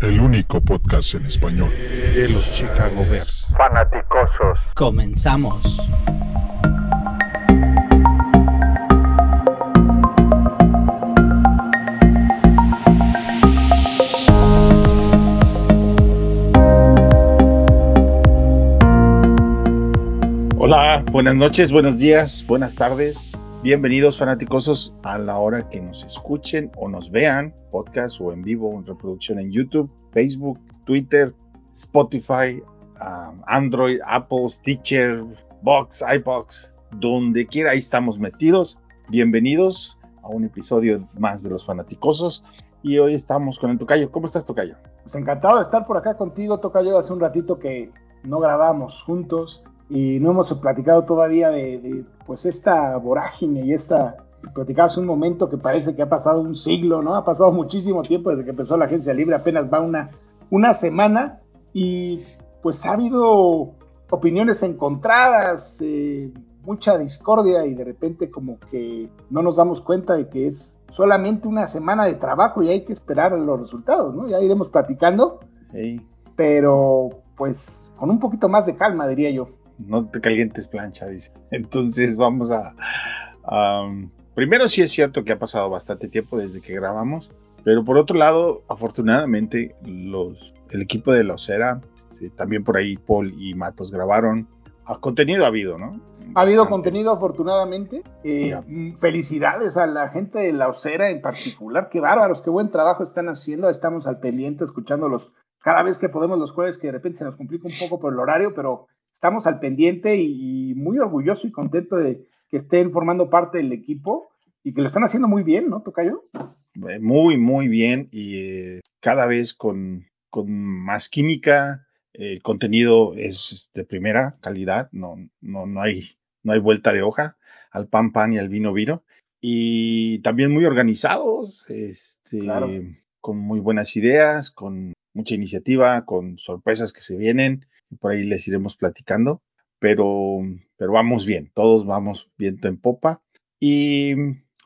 el único podcast en español de los Chicago Bears. Fanaticosos. Comenzamos. Hola, buenas noches, buenos días, buenas tardes. Bienvenidos fanáticosos a la hora que nos escuchen o nos vean, podcast o en vivo, en reproducción en YouTube, Facebook, Twitter, Spotify, Android, Apple, Stitcher, Box, iBox, donde quiera ahí estamos metidos. Bienvenidos a un episodio más de los fanaticosos y hoy estamos con el Tocayo. ¿Cómo estás, Tocayo? Pues encantado de estar por acá contigo, Tocayo. Hace un ratito que no grabamos juntos y no hemos platicado todavía de, de, pues esta vorágine y esta platicabas un momento que parece que ha pasado un siglo, ¿no? Ha pasado muchísimo tiempo desde que empezó la agencia libre, apenas va una, una semana y pues ha habido opiniones encontradas, eh, mucha discordia y de repente como que no nos damos cuenta de que es solamente una semana de trabajo y hay que esperar los resultados, ¿no? Ya iremos platicando, Sí. pero pues con un poquito más de calma, diría yo. No te calientes plancha, dice. Entonces vamos a... um, primero sí es cierto que ha pasado bastante tiempo desde que grabamos, pero por otro lado, afortunadamente, los, el equipo de la Osera, este, también por ahí Paul y Matos grabaron. A contenido ha habido, ¿no? Ha habido contenido afortunadamente. Eh, mm, Felicidades a la gente de la Osera en particular. Qué bárbaros, qué buen trabajo están haciendo. Estamos al pendiente escuchándolos cada vez que podemos los jueves, que de repente se nos complica un poco por el horario, pero estamos al pendiente y, y muy orgulloso y contento de que estén formando parte del equipo y que lo están haciendo muy bien, ¿no, Tocayo? Eh, Muy, muy bien y eh, cada vez con, con más química. El contenido es de primera calidad, no, no, no, hay, no hay vuelta de hoja al pan pan y al vino vino. Y también muy organizados, este, Claro. con muy buenas ideas, con mucha iniciativa, con sorpresas que se vienen. Por ahí les iremos platicando, pero, pero vamos bien, todos vamos viento en popa. Y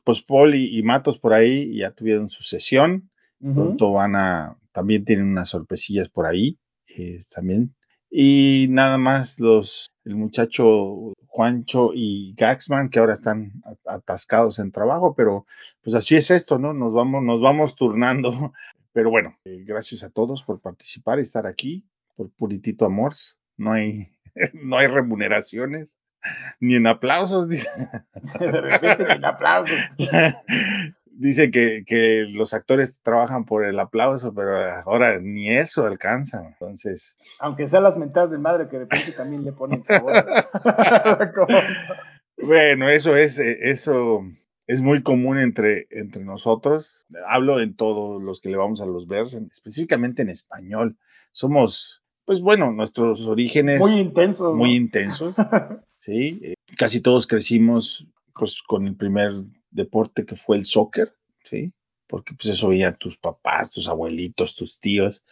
pues Paul y, y Matos por ahí ya tuvieron su sesión. Pronto van a, también tienen unas sorpresillas por ahí, eh, también. Y nada más los, el muchacho Juancho y Gaxman, que ahora están atascados en trabajo, pero pues así es esto, ¿no? Nos vamos, nos vamos turnando. Pero bueno, eh, gracias a todos por participar y estar aquí, por puritito amor. No hay, no hay remuneraciones, ni en aplausos, dice. De repente, sin aplausos. Dice que, que los actores trabajan por el aplauso, pero ahora ni eso alcanzan. Entonces, Aunque sean las mentadas de madre que de repente también le ponen sabor. Bueno, eso es, eh, eso es muy común entre, entre nosotros. Hablo en todos los que le vamos a los en- específicamente en español. Somos, pues bueno, nuestros orígenes muy intenso. muy ¿no? intensos. Sí, Eh, casi todos crecimos pues con el primer deporte que fue el soccer, sí, porque pues eso veían tus papás, tus abuelitos, tus tíos.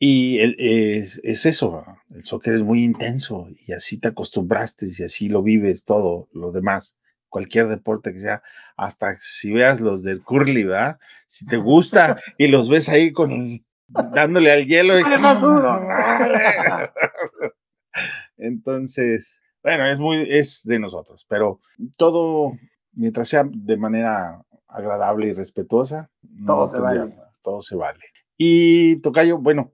Y el- es, es eso, el soccer es muy intenso y así te acostumbraste y así lo vives todo, lo demás, cualquier deporte que sea, hasta si veas los del curly, ¿verdad? Si te gusta y los ves ahí con el- dándole al hielo y más duro. entonces, bueno, es muy, es de nosotros, pero todo, mientras sea de manera agradable y respetuosa, no Todo se tendría- vale. todo se vale. Y Tocayo, bueno,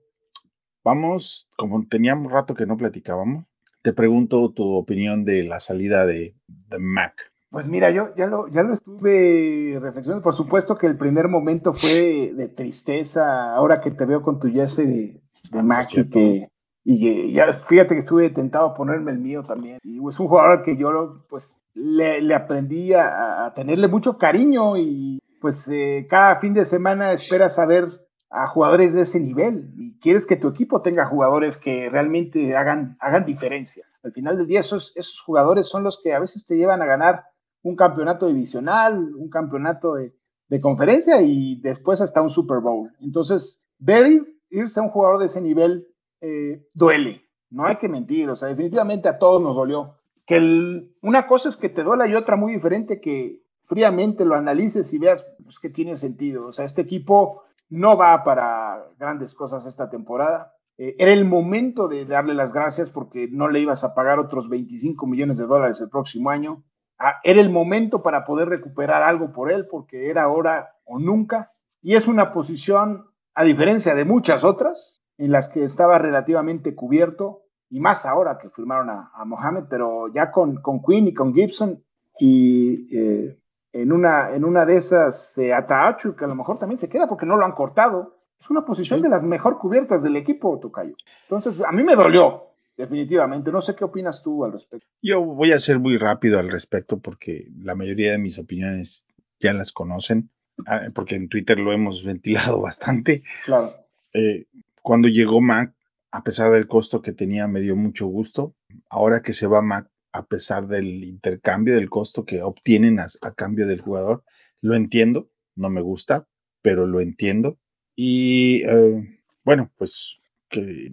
vamos, como teníamos rato que no platicábamos, te pregunto tu opinión de la salida de, de Mac. Pues mira, yo ya lo, ya lo estuve reflexionando. Por supuesto que el primer momento fue de tristeza. Ahora que te veo con tu jersey de, de cierto. que, y que ya fíjate que estuve tentado a ponerme el mío también. Y es un jugador que yo pues le, le aprendí a, a tenerle mucho cariño y pues eh, cada fin de semana esperas a ver a jugadores de ese nivel y quieres que tu equipo tenga jugadores que realmente hagan, hagan diferencia. Al final del día esos, esos jugadores son los que a veces te llevan a ganar un campeonato divisional, un campeonato de, conferencia y después hasta un Super Bowl. Entonces, ver irse a un jugador de ese nivel eh, duele, no hay que mentir, o sea, definitivamente a todos nos dolió. Que una cosa es que te duela y otra muy diferente que fríamente lo analices y veas pues, que tiene sentido. O sea, este equipo no va para grandes cosas esta temporada. Eh, era el momento de darle las gracias porque no le ibas a pagar otros 25 millones de dólares el próximo año. Ah, era el momento para poder recuperar algo por él porque era ahora o nunca. Y es una posición, a diferencia de muchas otras, en las que estaba relativamente cubierto, y más ahora que firmaron a, Mohamed, pero ya con, con Quinn y con Gibson y eh, en, una, en una de esas Ataachu, que a lo mejor también se queda porque no lo han cortado. Es una posición de las mejor cubiertas del equipo, Tocayo. Entonces, a mí me dolió, definitivamente. No sé qué opinas tú al respecto. Yo voy a ser muy rápido al respecto porque la mayoría de mis opiniones ya las conocen, ah, porque en Twitter lo hemos ventilado bastante. Claro. Eh, cuando llegó Mac, a pesar del costo que tenía, me dio mucho gusto. Ahora que se va Mac, a pesar del intercambio del costo que obtienen a, cambio del jugador. Lo entiendo, no me gusta, pero lo entiendo. Y eh, bueno, pues que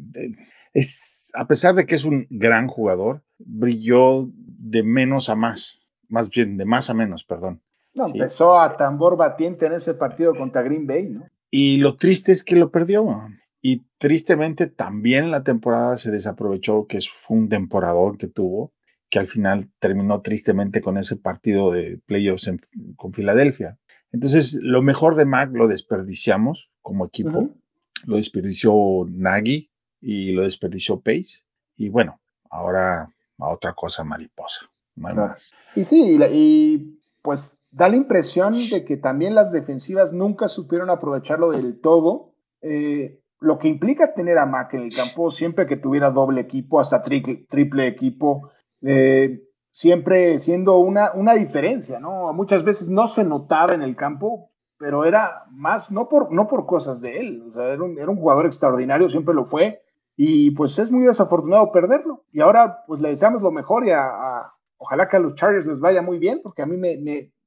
es, a pesar de que es un gran jugador, brilló de menos a más, más bien de más a menos, perdón. No, empezó a tambor batiente en ese partido contra Green Bay, ¿no? Y lo triste es que lo perdió. Y tristemente también la temporada se desaprovechó, que fue un temporador que tuvo que al final terminó tristemente con ese partido de playoffs con Filadelfia. Entonces, lo mejor de Mac lo desperdiciamos como equipo. Lo desperdició Nagy y lo desperdició Pace. Y bueno, ahora a otra cosa mariposa. No hay más. Y sí, y, pues da la impresión de que también las defensivas nunca supieron aprovecharlo del todo. Eh, lo que implica tener a Mac en el campo siempre que tuviera doble equipo, hasta triple equipo, eh, siempre siendo una, una diferencia, ¿no? Muchas veces no se notaba en el campo, pero era más, no por, no por cosas de él, o sea, era un, jugador extraordinario, siempre lo fue, y pues es muy desafortunado perderlo. Y ahora pues le deseamos lo mejor y a, ojalá que a los Chargers les vaya muy bien, porque a mí me,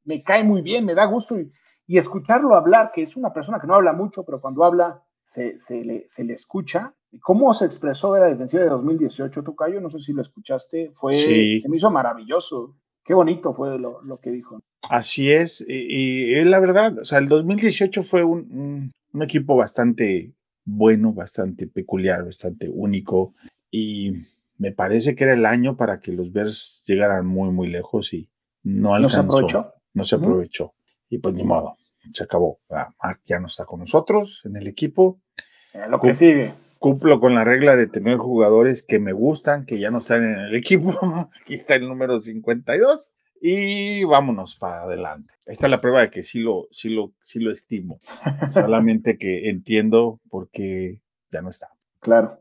me, cae muy bien, me da gusto y, y, escucharlo hablar, que es una persona que no habla mucho, pero cuando habla se, se, le, se le escucha ¿Cómo se expresó de la defensiva de 2018, Tocayo? No sé si lo escuchaste. Fue, Se me hizo maravilloso. Qué bonito fue lo, que dijo. Así es. Y, es la verdad. O sea, el 2018 fue un, equipo bastante bueno, bastante peculiar, bastante único. Y me parece que era el año para que los Bears llegaran muy, muy lejos y no alcanzó. ¿No se aprovechó? No se aprovechó. Y pues ni modo, se acabó. Ah, ya no está con nosotros en el equipo. lo que sigue cumplo con la regla de tener jugadores que me gustan, que ya no están en el equipo. Aquí está el número 52 y vámonos para adelante. Esta es la prueba de que sí lo, sí lo, sí lo estimo. Solamente que entiendo por qué ya no está. Claro.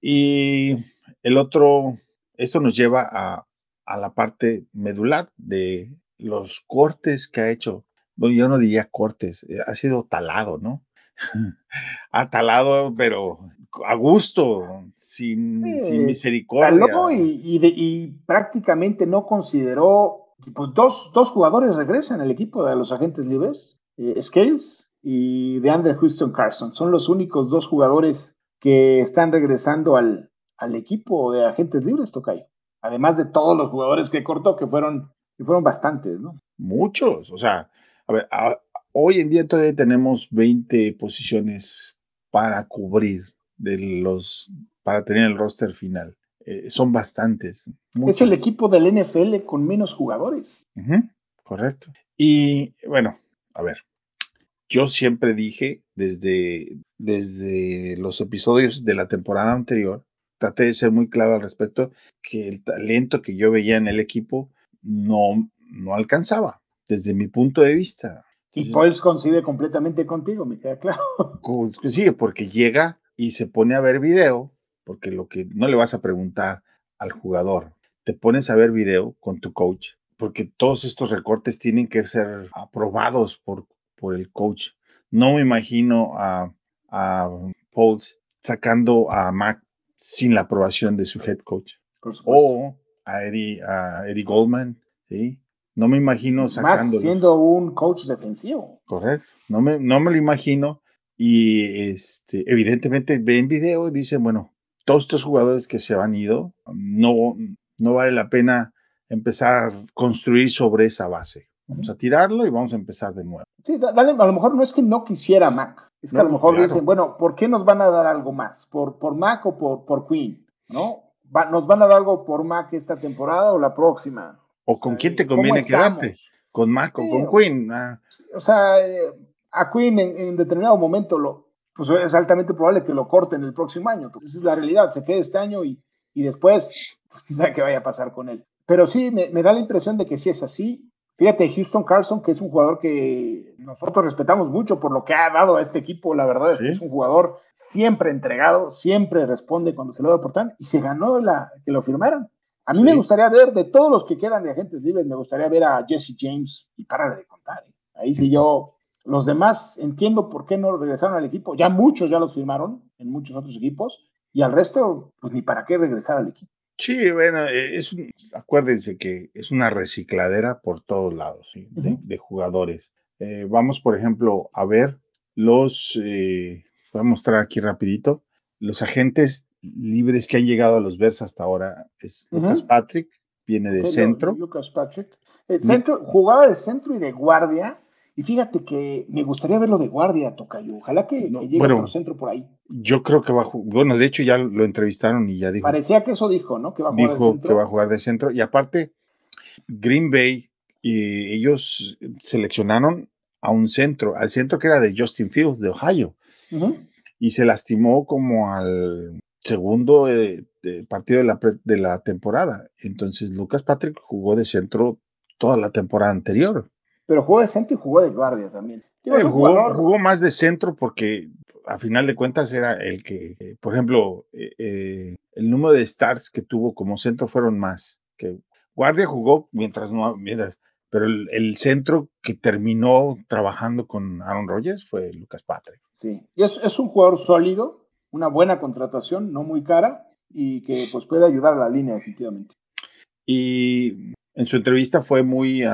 Y el otro, esto nos lleva a, a la parte medular de los cortes que ha hecho. Bueno, yo no diría cortes, eh, ha sido talado, ¿no? ha talado, pero a gusto, sin, misericordia. y, prácticamente no consideró, pues dos, dos, jugadores regresan al equipo de los agentes libres, eh, Scales y de Andre Houston Carson. Son los únicos dos jugadores que están regresando al, al equipo de agentes libres, Tocayo. Además de todos los jugadores que cortó, que fueron, que fueron bastantes, ¿no? Muchos, o sea, a ver, hoy en día todavía tenemos 20 posiciones para cubrir de los para tener el roster final. Eh, son bastantes. Es el equipo del NFL con menos jugadores. correcto. Y bueno, a ver, yo siempre dije desde, desde los episodios de la temporada anterior, traté de ser muy claro al respecto, que el talento que yo veía en el equipo no, no alcanzaba, desde mi punto de vista. Y Pauls coincide completamente contigo, me queda claro. Sí, porque llega y se pone a ver video, porque lo que no le vas a preguntar al jugador, te pones a ver video con tu coach, porque todos estos recortes tienen que ser aprobados por, por el coach. No me imagino a, a Pauls sacando a Mac sin la aprobación de su head coach. o a Eddie, a Eddie Goldman, ¿sí? No me imagino sacando. Más siendo un coach defensivo. Correcto. No me, no me lo imagino y este, evidentemente ven video y dicen, bueno, todos estos jugadores que se han ido, no, no vale la pena empezar a construir sobre esa base. Vamos a tirarlo y vamos a empezar de nuevo. Sí, dale, a lo mejor no es que no quisiera Mac, Es que a lo mejor dicen, bueno, ¿por qué nos van a dar algo más? ¿Por, por Mac o por, por Queen? ¿No? ¿Nos van a dar algo por Mac esta temporada o la próxima? ¿O con quién te conviene quedarte? ¿Con Mac o con Queen? Ah. O sea, eh, a Queen en, determinado momento lo, pues es altamente probable que lo corten el próximo año. Entonces, esa es la realidad. Se quede este año y, y después, pues quizá qué vaya a pasar con él. Pero sí, me, me da la impresión de que si es así. Fíjate, Houston Carson, que es un jugador que nosotros respetamos mucho por lo que ha dado a este equipo, la verdad es que es un jugador siempre entregado, siempre responde cuando se lo da oportunidad y se ganó la, que lo firmaran. A mí me gustaría ver, de todos los que quedan de agentes libres, me gustaría ver a Jesse James y para de contar. ¿eh? Ahí sí yo, los demás entiendo por qué no regresaron al equipo. Ya muchos ya los firmaron en muchos otros equipos y al resto, pues ni para qué regresar al equipo. Sí, bueno, eh, es acuérdense que es una recicladera por todos lados de, jugadores. Eh, vamos, por ejemplo, a ver los, eh, voy a mostrar aquí rapidito, los agentes libres que han llegado a los Bears hasta ahora. Es Lucas Patrick, viene de centro. Lucas Patrick. El centro, jugaba de centro y de guardia y fíjate que me gustaría verlo de guardia, Tocayo. Ojalá que, llegue por centro por ahí. Yo creo que va a jugar. Bueno, de hecho ya lo entrevistaron y ya dijo. Parecía que eso dijo, ¿no? Que va a jugar dijo de centro. que va a jugar de centro. Y aparte, Green Bay, y ellos seleccionaron a un centro, al centro que era de Justin Fields, de Ohio. Y se lastimó como al segundo eh, partido de la, de la temporada. Entonces, Lucas Patrick jugó de centro toda la temporada anterior pero jugó de centro y jugó de guardia también. jugó, más de centro porque a final de cuentas era el que, por ejemplo, eh, eh, el número de starts que tuvo como centro fueron más. Que guardia jugó mientras no, mientras, pero el, centro que terminó trabajando con Aaron Rodgers fue Lucas Patrick. Sí, y es, un jugador sólido, una buena contratación, no muy cara y que pues puede ayudar a la línea definitivamente. Y en su entrevista fue muy,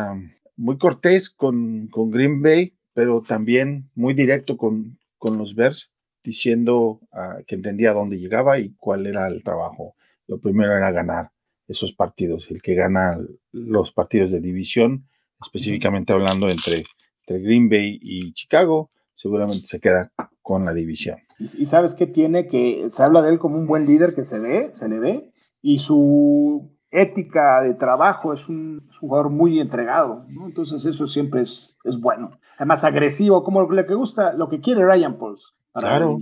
muy cortés con, con Green Bay, pero también muy directo con, con los Bears, diciendo uh, que entendía dónde llegaba y cuál era el trabajo. Lo primero era ganar esos partidos, el que gana los partidos de división, específicamente hablando entre, entre Green Bay y Chicago, seguramente se queda con la división. Y, sabes qué tiene que se habla de él como un buen líder que se ve, se le ve, y su ética de trabajo, es un, jugador muy entregado, ¿no? Entonces eso siempre es, es, bueno. Además agresivo, como lo que gusta, lo que quiere Ryan Pauls. Claro.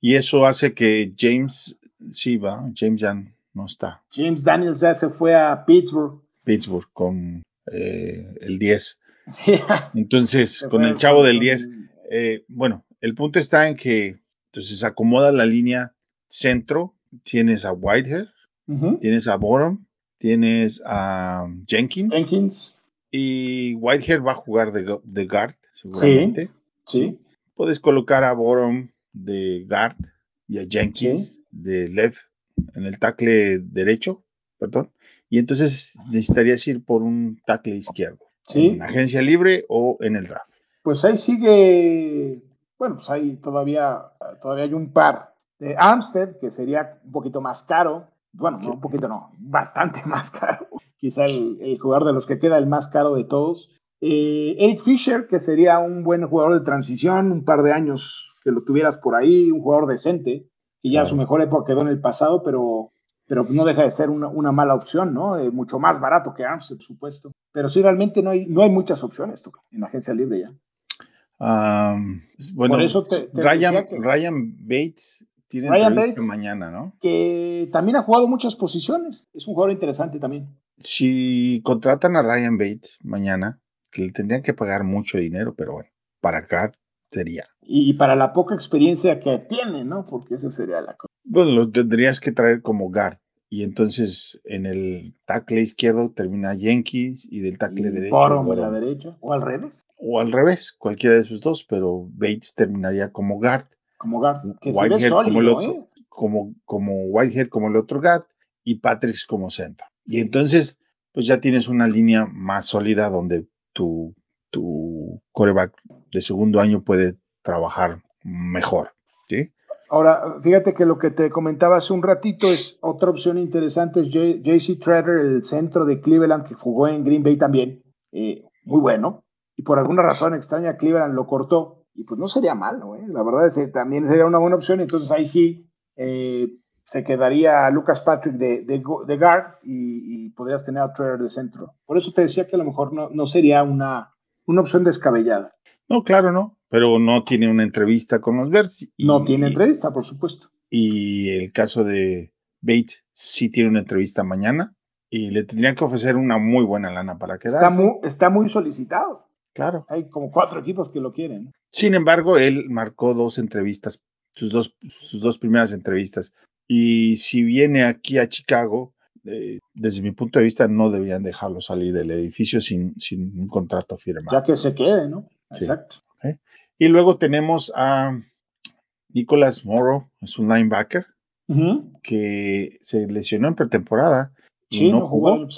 Y eso hace que James, sí va, James ya no está. James Daniels ya se fue a Pittsburgh. Pittsburgh con eh, el 10. Entonces, con el chavo del 10. Eh, bueno, el punto está en que entonces acomoda la línea centro, tienes a Whitehead, Tienes a Borom, tienes a Jenkins. Jenkins. Y Whitehead va a jugar de, de guard, seguramente. Sí, Puedes colocar a Borom de guard y a Jenkins de left en el tackle derecho, perdón. Y entonces necesitarías ir por un tackle izquierdo. En agencia libre o en el draft. Pues ahí sigue, bueno, pues ahí todavía, todavía hay un par. De Armstead, que sería un poquito más caro, bueno, un poquito no, bastante más caro. Quizá el, jugador de los que queda el más caro de todos. Eh, Eric Fisher, que sería un buen jugador de transición, un par de años que lo tuvieras por ahí, un jugador decente, que ya su mejor época quedó en el pasado, pero, pero no deja de ser una, mala opción, ¿no? Eh, mucho más barato que Arms, por supuesto. Pero sí, realmente no hay, no hay muchas opciones en la agencia libre ya. bueno, por eso Ryan, Ryan Bates tiene Ryan Bates, mañana, ¿no? Que también ha jugado muchas posiciones. Es un jugador interesante también. Si contratan a Ryan Bates mañana, que le tendrían que pagar mucho dinero, pero bueno, para acá sería. Y para la poca experiencia que tiene, ¿no? Porque esa sería la cosa. Bueno, lo tendrías que traer como guard. Y entonces en el tackle izquierdo termina Jenkins y del tackle derecho. Borom a la derecha. O al revés. O al revés, cualquiera de esos dos, pero Bates terminaría como guard como guard. Que Whitehead como el otro, ¿eh? como, como Whitehead como el otro guard y Patrick como centro. Y entonces, pues ya tienes una línea más sólida donde tu, tu coreback de segundo año puede trabajar mejor. ¿sí? Ahora, fíjate que lo que te comentaba hace un ratito es otra opción interesante, es JC Treader, el centro de Cleveland, que jugó en Green Bay también, eh, muy bueno, y por alguna razón extraña Cleveland lo cortó y pues no sería malo, ¿eh? la verdad es que también sería una buena opción, entonces ahí sí eh, se quedaría Lucas Patrick de, de, guard y, podrías tener a Trevor de centro. Por eso te decía que a lo mejor no, no sería una, una opción descabellada. No, claro, no, pero no tiene una entrevista con los Bears. no tiene entrevista, por supuesto. Y el caso de Bates sí tiene una entrevista mañana y le tendrían que ofrecer una muy buena lana para quedarse. Está muy, está muy solicitado. Claro. Hay como cuatro equipos que lo quieren. Sin embargo, él marcó dos entrevistas, sus dos, sus dos primeras entrevistas. Y si viene aquí a Chicago, eh, desde mi punto de vista, no deberían dejarlo salir del edificio sin, sin un contrato firmado. Ya que se quede, ¿no? Exacto. Y luego tenemos a Nicholas Morrow, es un linebacker, que se lesionó en pretemporada y no, jugó.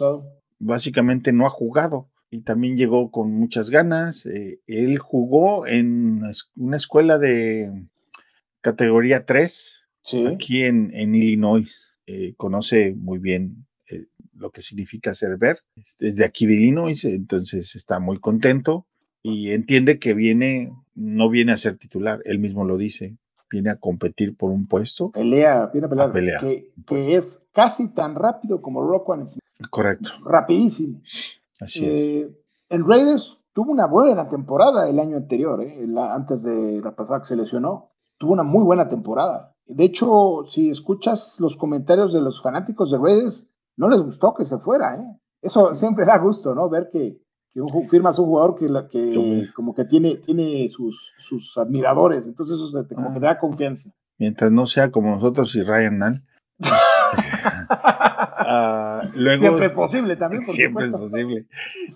Básicamente no ha jugado y también llegó con muchas ganas. Eh, él jugó en una escuela de categoría 3 aquí en, Illinois. Eh, conoce muy bien eh, lo que significa ser verde. Es de aquí de Illinois, entonces está muy contento y entiende que viene, no viene a ser titular, él mismo lo dice, viene a competir por un puesto. Pelea, viene a pelear. que, es casi tan rápido como Rockwell Smith. Correcto. Rapidísimo. Así es. Eh, en Raiders tuvo una buena temporada el año anterior, eh, antes de la pasada que se lesionó. Tuvo una muy buena temporada. De hecho, si escuchas los comentarios de los fanáticos de Raiders, no les gustó que se fuera. ¿eh? Eso siempre da gusto, ¿no? Ver que, que un, firmas un jugador que, la, que como que tiene, tiene sus, sus admiradores, entonces eso te, como que da confianza. Mientras no sea como nosotros y Ryan Nall. uh, luego, siempre es posible también. Por siempre es posible.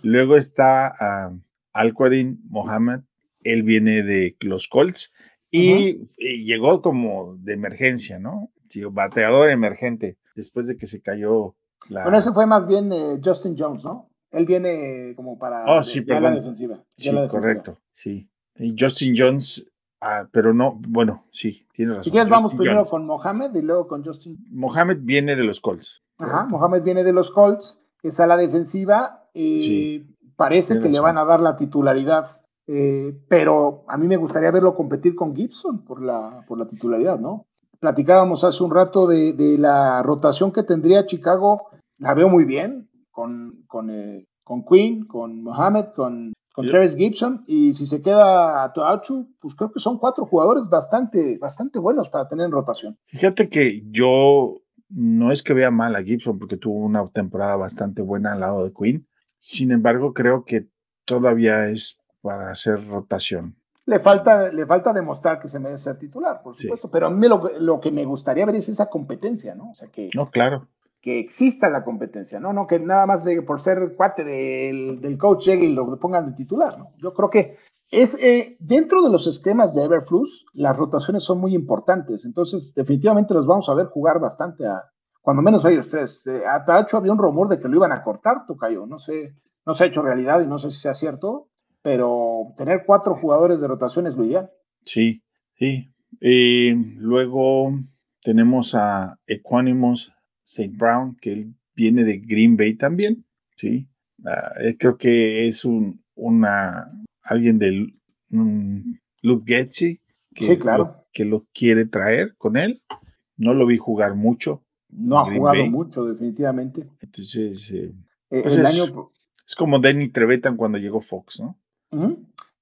Luego está uh, Al-Quadin Mohamed, él viene de los Colts y, llegó como de emergencia, ¿no? Sí, bateador emergente, después de que se cayó la... Bueno, ese fue más bien eh, Justin Jones, ¿no? Él viene como para oh, sí, la defensiva. Sí, correcto, sí. Y Justin Jones, ah, pero no, bueno, sí, tiene razón. Si quieres, vamos primero con Mohamed y luego con Justin. Mohamed viene de los Colts. Ajá, Mohamed viene de los Colts, es a la defensiva. Eh, parece que le van a dar la titularidad, eh, pero a mí me gustaría verlo competir con Gibson por la, por la titularidad, ¿no? Platicábamos hace un rato de, de la rotación que tendría Chicago, la veo muy bien con, con, eh, con Queen, con Mohamed, con, con Travis Gibson, y si se queda a Toachu, pues creo que son cuatro jugadores bastante, bastante buenos para tener en rotación. Fíjate que yo no es que vea mal a Gibson porque tuvo una temporada bastante buena al lado de Queen. Sin embargo, creo que todavía es para hacer rotación. Le falta, le falta demostrar que se merece ser titular, por supuesto, pero a mí lo, lo, que me gustaría ver es esa competencia, ¿no? O sea que. No, claro que exista la competencia, ¿no? No que nada más por ser cuate del, coach llegue y lo pongan de titular, ¿no? Yo creo que es eh, dentro de los esquemas de Everflux, las rotaciones son muy importantes, entonces definitivamente los vamos a ver jugar bastante a, cuando menos ellos tres. Eh, a Tacho había un rumor de que lo iban a cortar, Tocayo, no sé, no se ha hecho realidad y no sé si sea cierto, pero tener cuatro jugadores de rotación es lo ideal. Sí, sí. Y luego tenemos a Equanimous St. Brown, que él viene de Green Bay también, ¿sí? Ah, creo que es un, una, alguien del Luke Getzi, que, claro. que lo quiere traer con él. No lo vi jugar mucho. No ha jugado mucho, definitivamente. Entonces, eh, eh, pues es, año... es, como Danny Trevetan cuando llegó Fox, ¿no?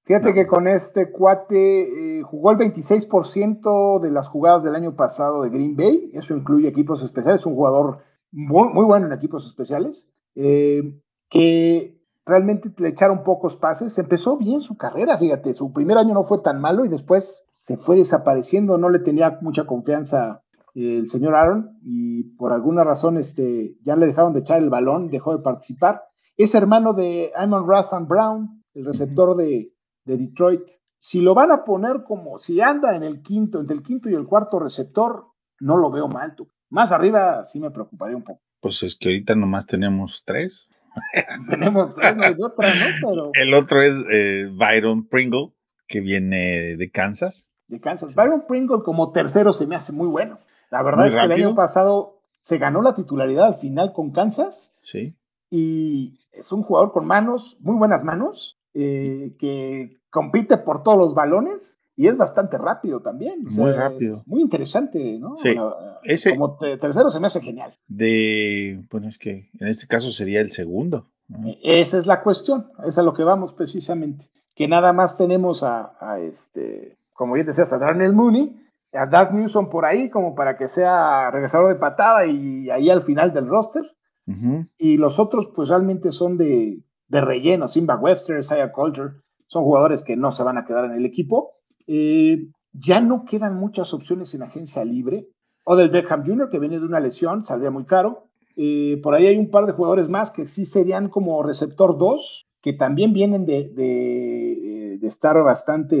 Fíjate que con este cuate eh, jugó el 26% de las jugadas del año pasado de Green Bay, eso incluye equipos especiales, es un jugador muy, bueno en equipos especiales, que realmente le echaron pocos pases, empezó bien su carrera, fíjate, su primer año no fue tan malo y después se fue desapareciendo, no le tenía mucha confianza eh, el señor Aaron y por alguna razón este, ya le dejaron de echar el balón, dejó de participar. Es hermano de Amon Razan Brown, el receptor de, de Detroit. Si lo van a poner como si anda en el quinto, entre el quinto y el cuarto receptor, no lo veo mal. Tú. Más arriba sí me preocuparía un poco. Pues es que ahorita nomás tenemos tres. tenemos no hay otra, ¿no? Pero... El otro es eh, Byron Pringle, que viene de Kansas. De Kansas. Byron Pringle como tercero se me hace muy bueno. La verdad es que el año pasado se ganó la titularidad al final con Kansas. Sí. Y es un jugador con manos, muy buenas manos, eh, que compite por todos los balones y es bastante rápido también. muy rápido. Muy interesante, ¿no? Sí. Ese, como tercero se me hace genial. De, bueno, es que en este caso sería el segundo. ¿no? E, esa es la cuestión, es a lo que vamos precisamente. Que nada más tenemos a, a este, como bien decías, a Darnell Mooney, a Das Newsom por ahí, como para que sea regresador de patada y ahí al final del roster. Uh -huh. Y los otros, pues realmente son de, de relleno. Simba Webster, Isaiah Coulter, son jugadores que no se van a quedar en el equipo. Eh, ya no quedan muchas opciones en agencia libre. Odell Beckham Jr., que viene de una lesión, saldría muy caro. Eh, por ahí hay un par de jugadores más que sí serían como receptor 2, que también vienen de, de, de, estar bastante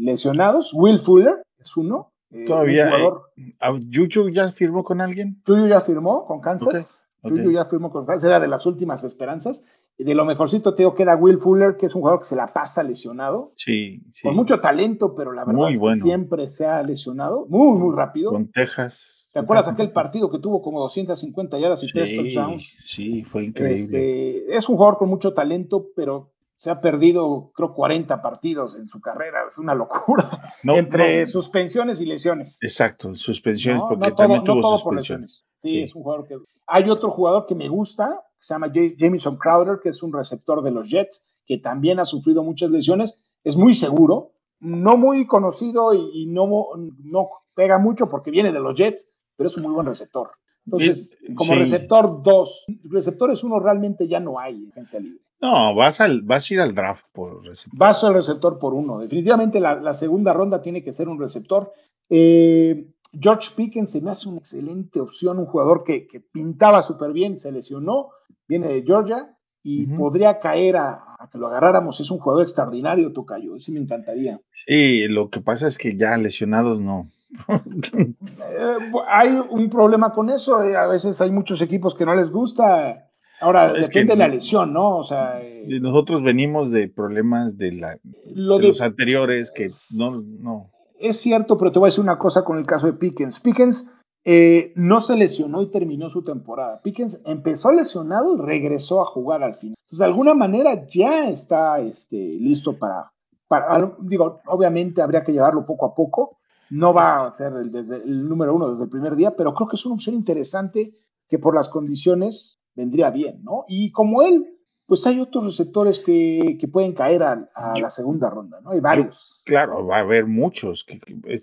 lesionados. Will Fuller es uno. Eh, Todavía. Eh, ¿Yuyu ya firmó con alguien? Yuyu ya firmó con Kansas. Okay, okay. Yuyu ya firmó con Kansas. Era de las últimas esperanzas. De lo mejorcito, Teo, queda Will Fuller, que es un jugador que se la pasa lesionado. Sí, sí. Con mucho talento, pero la verdad muy es que bueno. siempre se ha lesionado. Muy, muy rápido. Con Texas. ¿Te acuerdas aquel partido que tuvo como 250 yardas y sí, 3 touchdowns? Sí, fue increíble. Este, es un jugador con mucho talento, pero se ha perdido, creo, 40 partidos en su carrera. Es una locura. No, Entre no. suspensiones y lesiones. Exacto, suspensiones, no, porque también tuvo suspensiones. Sí, sí, es un jugador que. Hay otro jugador que me gusta, que se llama Jamison Crowder, que es un receptor de los Jets, que también ha sufrido muchas lesiones. Es muy seguro, no muy conocido y, y no, no pega mucho porque viene de los Jets, pero es un muy buen receptor. Entonces, como sí. receptor 2, receptores 1 realmente ya no hay en libre. No, vas, al, vas a ir al draft por receptor. Vas al receptor por uno. Definitivamente la, la segunda ronda tiene que ser un receptor. Eh, George Pickens se me hace una excelente opción, un jugador que, que pintaba súper bien, se lesionó, viene de Georgia y uh -huh. podría caer a, a, que lo agarráramos. Es un jugador extraordinario, Tocayo, ese me encantaría. Sí, lo que pasa es que ya lesionados no. eh, hay un problema con eso, eh, a veces hay muchos equipos que no les gusta. Ahora, es depende de la lesión, ¿no? O sea, eh, nosotros venimos de problemas de, la, de, de los anteriores que no, no. Es cierto, pero te voy a decir una cosa con el caso de Pickens. Pickens eh, no se lesionó y terminó su temporada. Pickens empezó lesionado y regresó a jugar al final. Entonces, de alguna manera ya está este, listo para, para, digo, obviamente habría que llevarlo poco a poco. No va a ser el, el número uno desde el primer día, pero creo que es una opción interesante que por las condiciones vendría bien, ¿no? Y como él, pues hay otros receptores que, que pueden caer a, a, la segunda ronda, ¿no? Hay varios. Claro, va a haber muchos.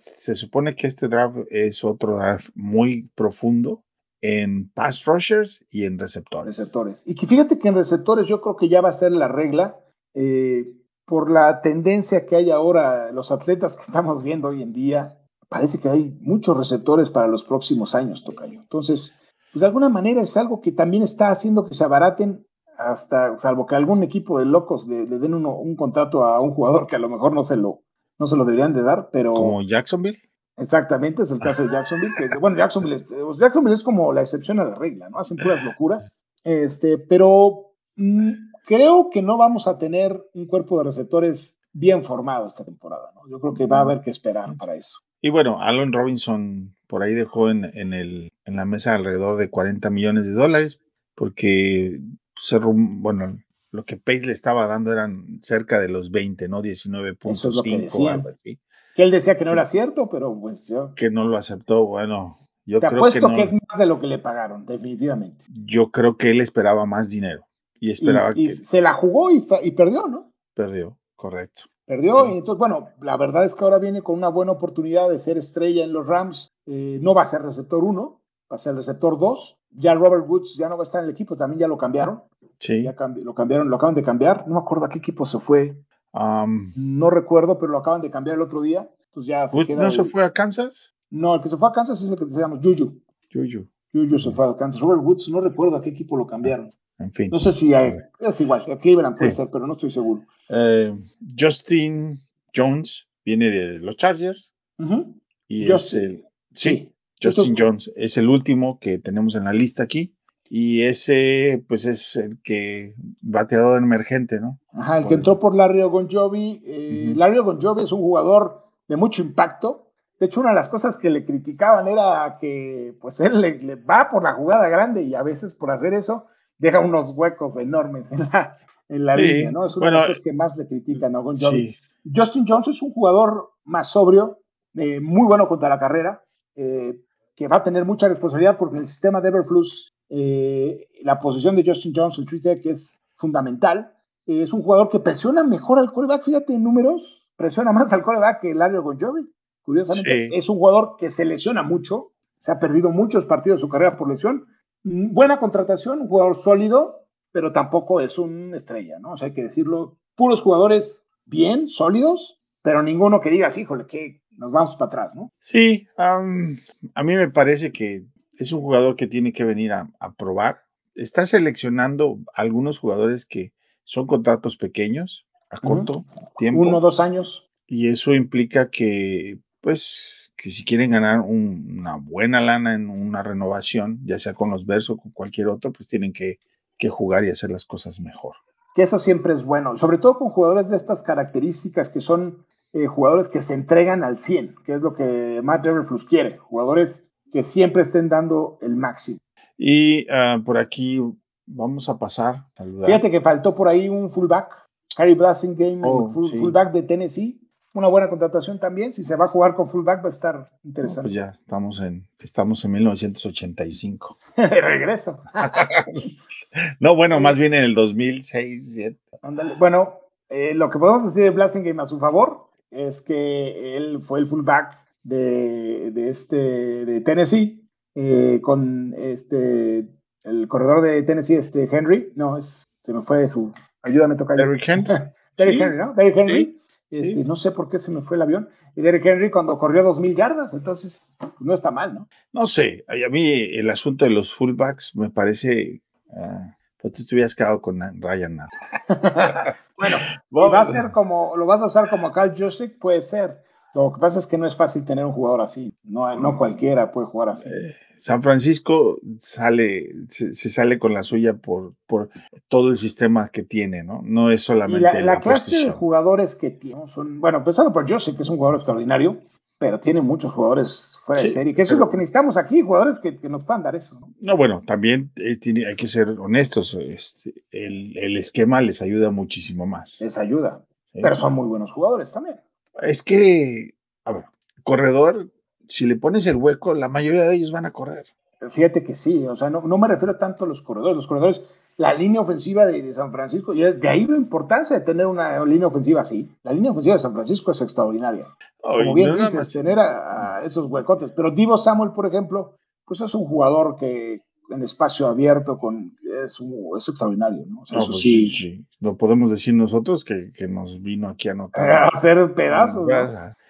Se supone que este draft es otro draft muy profundo en pass rushers y en receptores. Receptores. Y que fíjate que en receptores yo creo que ya va a ser la regla. Eh, por la tendencia que hay ahora, los atletas que estamos viendo hoy en día, parece que hay muchos receptores para los próximos años, Tocayo. Entonces, pues de alguna manera es algo que también está haciendo que se abaraten hasta, salvo que algún equipo de locos le, le den uno, un contrato a un jugador que a lo mejor no se lo, no se lo deberían de dar, pero... Como Jacksonville. Exactamente, es el caso de Jacksonville, que bueno, Jacksonville es, Jacksonville es como la excepción a la regla, ¿no? Hacen puras locuras. Este, pero mmm, creo que no vamos a tener un cuerpo de receptores bien formado esta temporada, ¿no? Yo creo que va a haber que esperar para eso. Y bueno, Allen Robinson por ahí dejó en, en, el, en la mesa alrededor de 40 millones de dólares, porque se, bueno, lo que Pace le estaba dando eran cerca de los 20, ¿no? 19.5 o algo así. Que él decía que no era cierto, pero pues yo... Que no lo aceptó, bueno, yo Te creo apuesto que, no, que es más de lo que le pagaron, definitivamente. Yo creo que él esperaba más dinero. Y esperaba y, y que... se la jugó y, y, perdió, ¿no? Perdió, correcto. Perdió, sí. y entonces, bueno, la verdad es que ahora viene con una buena oportunidad de ser estrella en los Rams. Eh, no va a ser receptor 1, va a ser receptor 2. Ya Robert Woods ya no va a estar en el equipo, también ya lo cambiaron. Sí. Ya cambi lo cambiaron, lo acaban de cambiar. No me acuerdo a qué equipo se fue. Um, no recuerdo, pero lo acaban de cambiar el otro día. Entonces ya ¿Woods no el... se fue a Kansas? No, el que se fue a Kansas es el que se llama Juju. Juju. Juju se fue a Kansas. Robert Woods, no recuerdo a qué equipo lo cambiaron. En fin. No sé si hay, es igual, a Cleveland puede sí. ser, pero no estoy seguro. Uh, Justin Jones viene de los Chargers. Uh -huh. Y Justin. es el. Sí, sí. Justin Esto... Jones es el último que tenemos en la lista aquí. Y ese, pues, es el que bateador emergente, ¿no? Ajá, el por... que entró por Larry Ogunjobi. Eh, uh -huh. Larry Ogunjobi es un jugador de mucho impacto. De hecho, una de las cosas que le criticaban era que, pues, él le, le va por la jugada grande y a veces por hacer eso deja unos huecos enormes en la, en la sí, línea, ¿no? Es una bueno, de las cosas que más le critican a Bon Jovi. Sí. Justin Jones es un jugador más sobrio, eh, muy bueno contra la carrera, eh, que va a tener mucha responsabilidad porque en el sistema de Everflux eh, la posición de Justin Jones, el tree que es fundamental. es un jugador que presiona mejor al coreback, fíjate en números, presiona más al coreback que Larry Gonjovi. Curiosamente, es un jugador que se lesiona mucho, se ha perdido muchos partidos de su carrera por lesión. Mm, buena contratación, un jugador sólido, pero tampoco es una estrella, ¿no? O sea, hay que decirlo, puros jugadores bien, sólidos, pero ninguno que digas, híjole, que nos vamos para atrás, ¿no? Sí, a mí me parece que es un jugador que tiene que venir a, probar. Está seleccionando algunos jugadores que son contratos pequeños, a corto tiempo. Uno o dos años. Y eso implica que, pues, que si quieren ganar una buena lana en una renovación, ya sea con los versos o con cualquier otro, pues tienen que, que jugar y hacer las cosas mejor. Que eso siempre es bueno, sobre todo con jugadores de estas características que son eh, jugadores que se entregan al 100, que es lo que Matt Everflux quiere, jugadores que siempre estén dando el máximo. Y uh, por aquí vamos a pasar. Fíjate que faltó por ahí un fullback, Harry Blasingame, oh, full, fullback de Tennessee. Una buena contratación también. Si se va a jugar con fullback va a estar interesante. pues ya estamos en, estamos en 1985. de regreso. no, bueno, más bien en el 2006, 2007. Bueno, eh, lo que podemos decir de Blasingame a su favor es que él fue el fullback de, de este, de Tennessee, eh, con este, el corredor de Tennessee, este Henry, no, es, se me fue su, ayúdame a tocar. Derrick Henry. Derrick Henry, ¿no? Derrick Henry. Este, no sé por qué se me fue el avión. Y Derrick Henry cuando corrió 2.000 yardas, entonces pues, no está mal, ¿no? No sé, a mí el asunto de los fullbacks me parece... Uh, pues tú estuvieras quedado con Ryan. bueno, si va a ser como, lo vas a usar como Cal Jusic, puede ser. Lo que pasa es que no es fácil tener un jugador así. No, no cualquiera puede jugar así. Eh, San Francisco sale, se, sale con la suya por, por todo el sistema que tiene, ¿no? No es solamente. la, la, clase de jugadores que tiene son. Bueno, empezando por Joseph, que es un jugador extraordinario, pero tiene muchos jugadores fuera de serie. Que eso es lo que necesitamos aquí, jugadores que, nos puedan dar eso. No, bueno, también eh, tiene, hay que ser honestos. Este, el, el, esquema les ayuda muchísimo más. Les ayuda. Pero son muy buenos jugadores también. Es que, a ver, corredor, si le pones el hueco, la mayoría de ellos van a correr. Fíjate que sí, o sea, no, no me refiero tanto a los corredores. Los corredores, la línea ofensiva de, San Francisco, y de ahí la importancia de tener una línea ofensiva así. La línea ofensiva de San Francisco es extraordinaria. Como bien dices, tener a, esos huecotes. Pero Divo Samuel, por ejemplo, pues es un jugador que en espacio abierto con es, es extraordinario, ¿no? eso pues sí. Lo podemos decir nosotros que, que nos vino aquí a notar. A hacer pedazos.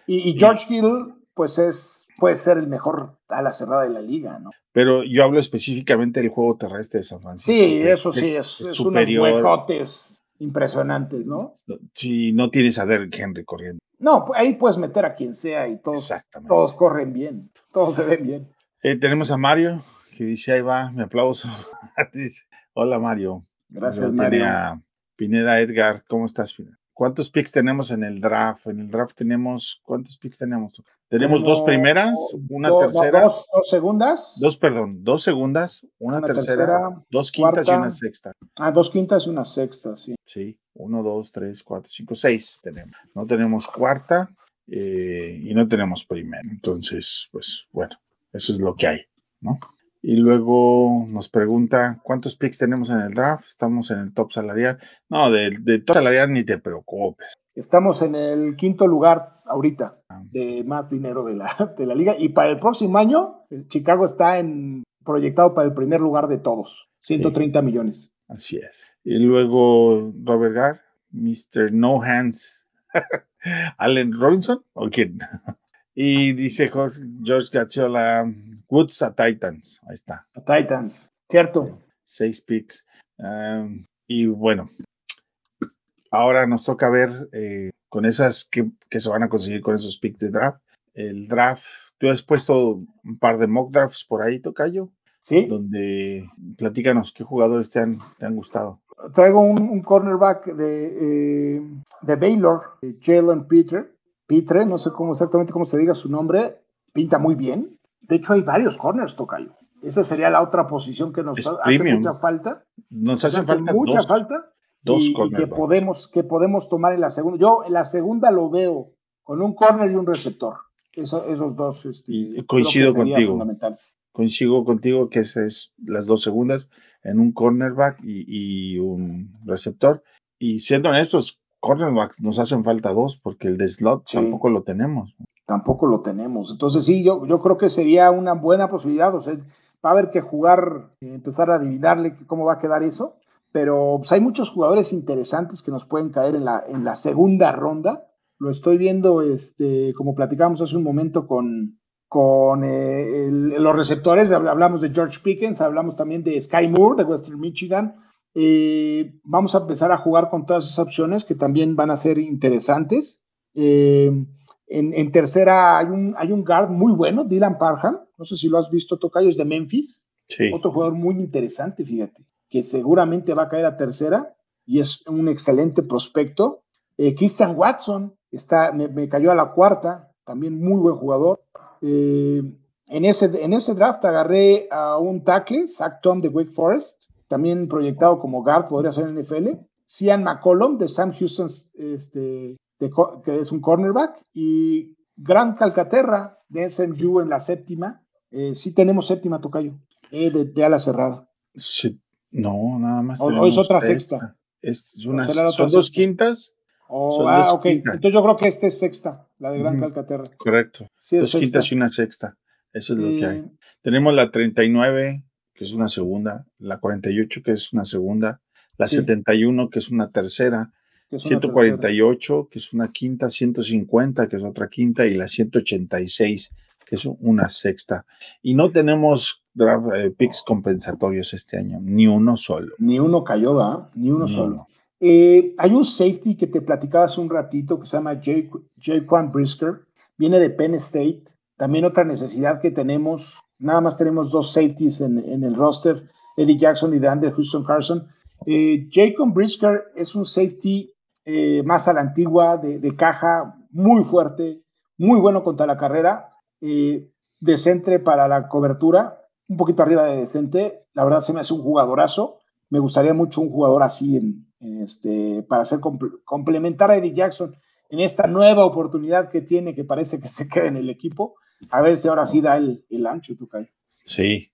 Y, y, George Hill, pues es, puede ser el mejor a la cerrada de la liga, ¿no? Pero yo hablo específicamente del juego terrestre de San Francisco. Sí, eso sí, es, es, superior. unos huecotes impresionantes, ¿no? Si no tienes a Derrick Henry corriendo. No, ahí puedes meter a quien sea y todos, todos corren bien, todos se ven bien. Eh, tenemos a Mario, que dice, ahí va, mi aplauso. dice, hola Mario. Gracias, Mario. Pineda Edgar, ¿cómo estás, Pineda? ¿Cuántos picks tenemos en el draft? En el draft tenemos, ¿cuántos picks tenemos? Tenemos, dos primeras, una tercera. dos, segundas. Dos, perdón, dos segundas, una, tercera, dos quintas y una sexta. Ah, dos quintas y una sexta, sí. Sí, uno, dos, tres, cuatro, cinco, seis tenemos. No tenemos cuarta eh, y no tenemos primera. Entonces, pues bueno, eso es lo que hay, ¿no? Y luego nos pregunta, ¿cuántos picks tenemos en el draft? Estamos en el top salarial. No, de, top salarial ni te preocupes. Estamos en el quinto lugar ahorita ah. de más dinero de la, de la liga. Y para el próximo año, Chicago está en, proyectado para el primer lugar de todos, 130 millones. Así es. Y luego Robert Gar, Mr. No Hands, Allen Robinson, ¿o quién? Y dice George Gazziola, Woods a Titans. Ahí está. A Titans, cierto. Seis picks. Um, y bueno, ahora nos toca ver eh, con esas que, se van a conseguir con esos picks de draft. El draft, tú has puesto un par de mock drafts por ahí, Tocayo. Sí. Donde platícanos qué jugadores te han, te han gustado. Traigo un, cornerback de, eh, de Baylor, Jalen Peter Pitre, no sé cómo exactamente cómo se diga su nombre, pinta muy bien. De hecho, hay varios corners, Tocayo. Esa sería la otra posición que nos hace mucha falta. Nos hace, falta mucha falta. Dos y, y que podemos, que podemos tomar en la segunda. Yo en la segunda lo veo con un corner y un receptor. Eso- esos dos. Este, Y coincido contigo. fundamental. Coincido contigo que esas es las dos segundas en un cornerback y, y un receptor. Y siendo honestos, cornerbacks nos hacen falta dos porque el de slot Sí. tampoco lo tenemos. Tampoco lo tenemos. Entonces sí, yo, yo creo que sería una buena posibilidad. O sea, va a haber que jugar, eh, empezar a adivinarle cómo va a quedar eso. Pero pues, hay muchos jugadores interesantes que nos pueden caer en la, en la segunda ronda. Lo estoy viendo, este, como platicamos hace un momento con, con eh, el- los receptores. Habl- Hablamos de George Pickens, hablamos también de Sky Moore de Western Michigan. Eh, vamos a empezar a jugar con todas esas opciones que también van a ser interesantes. Eh, en, en tercera hay un, hay un guard muy bueno, Dylan Parham. No sé si lo has visto, Tocayo, es de Memphis. Sí. Otro jugador muy interesante, fíjate, que seguramente va a caer a tercera y es un excelente prospecto. Christian Watson está, me, me cayó a la cuarta, también muy buen jugador. Eh, en, ese, en ese draft agarré a un tackle, Zach Tom de Wake Forest, también proyectado como guard, podría ser en NFL. Cian McCollum de Sam Houston, este, de que es un cornerback. Y Grant Calcaterra de SMU en la séptima. Eh, sí tenemos séptima, Tocayo, eh, de, de ala cerrada. Sí. No, nada más. O- es otra esta. sexta. Es una, son dos sexta. quintas, Oh, Son ah, dos ok. quintas. Entonces yo creo que esta es sexta, la de Gran. Calcaterra. correcto. Sí, dos sexta. quintas y una sexta. Eso es lo que hay. Tenemos la 39, que es una segunda, la 48, que es una segunda, la Sí. 71, que es una tercera, que es una 148, que es una quinta, 150, que es otra quinta, y la 186, que es una sexta. Y no tenemos draft, eh, picks compensatorios este año, ni uno solo. Ni uno cayó, ¿va? Ni uno solo. Eh, hay un safety que te platicaba hace un ratito que se llama Jaquan Brisker. Viene de Penn State. También otra necesidad que tenemos. Nada más tenemos dos safeties en, el roster. Eddie Jackson y de Andre Houston Carson. Eh, Jacob Brisker es un safety eh, más a la antigua, de, de caja, muy fuerte, muy bueno contra la carrera, eh, decente para la cobertura, un poquito arriba de decente. La verdad se me hace un jugadorazo. Me gustaría mucho un jugador así en, en este, para hacer comple- complementar a Eddie Jackson en esta nueva oportunidad que tiene, que parece que se queda en el equipo. A ver si ahora sí da el, el ancho, Tucay. Sí.